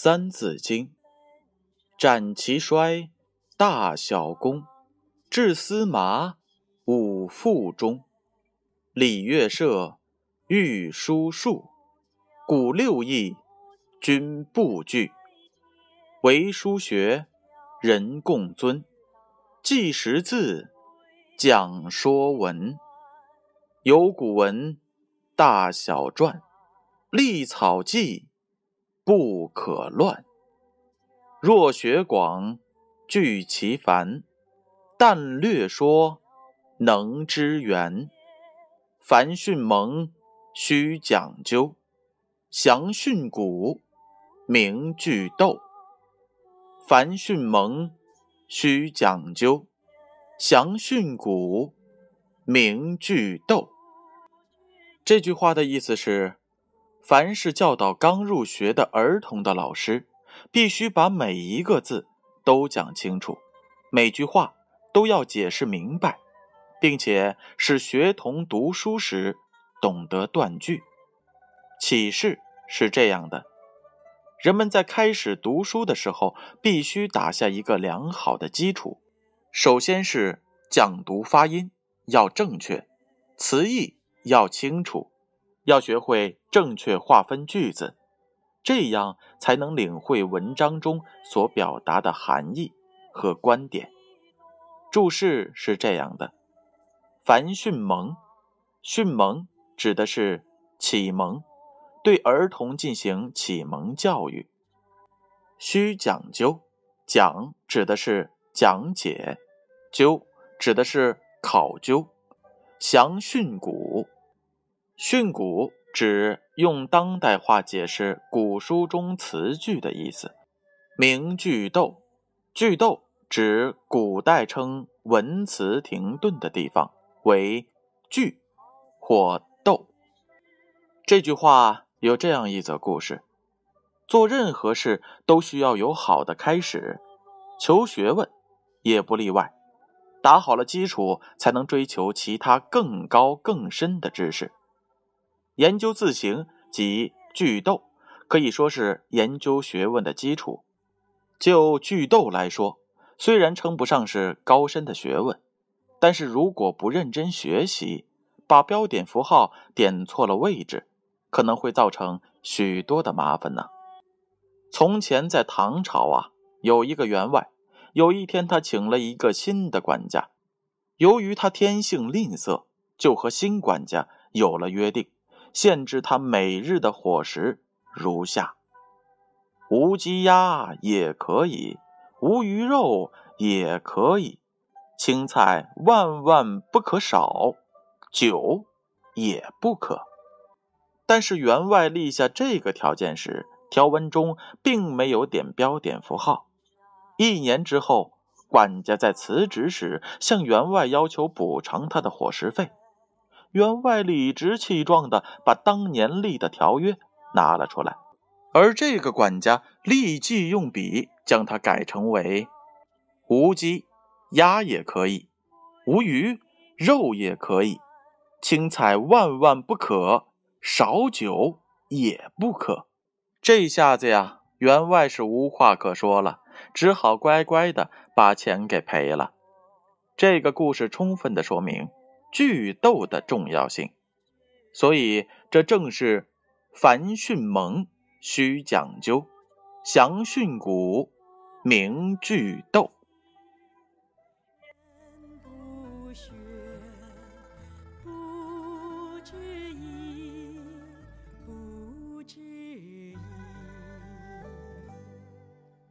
三字经》：斩其衰，大小功，治司马，五腹中。礼乐射，御书数，古六艺，均不惧。为书学，人共尊。记识字，讲说文。有古文，大小篆，立草记。不可乱。若学广，具其繁；但略说，能知源。凡训蒙，须讲究；详训古，明句读。凡训蒙，须讲究；详训古，明句读。这句话的意思是。凡是教导刚入学的儿童的老师，必须把每一个字都讲清楚，每句话都要解释明白，并且使学童读书时懂得断句。启示是这样的：人们在开始读书的时候，必须打下一个良好的基础。首先是讲读发音要正确，词义要清楚。要学会正确划分句子，这样才能领会文章中所表达的含义和观点。注释是这样的：凡训蒙，训蒙指的是启蒙，对儿童进行启蒙教育。需讲究，讲指的是讲解，究指的是考究。详训古。训诂指用当代话解释古书中词句的意思。明句读，句读指古代称文词停顿的地方为句或读。这句话有这样一则故事：做任何事都需要有好的开始，求学问也不例外。打好了基础，才能追求其他更高更深的知识。研究字形及句读可以说是研究学问的基础。就句读来说，虽然称不上是高深的学问，但是如果不认真学习，把标点符号点错了位置，可能会造成许多的麻烦呢。从前在唐朝啊，有一个员外，有一天他请了一个新的管家，由于他天性吝啬，就和新管家有了约定。限制他每日的伙食如下：无鸡鸭也可以，无鱼肉也可以，青菜万万不可少，酒也不可。但是员外立下这个条件时，条文中并没有点标点符号。一年之后，管家在辞职时向员外要求补偿他的伙食费。员外理直气壮地把当年立的条约拿了出来，而这个管家立即用笔将它改成为：无鸡、鸭也可以，无鱼、肉也可以，青菜万万不可，少酒也不可。这下子呀，员外是无话可说了，只好乖乖的把钱给赔了。这个故事充分的说明。句读的重要性，所以这正是凡训蒙须讲究，详训古明句读。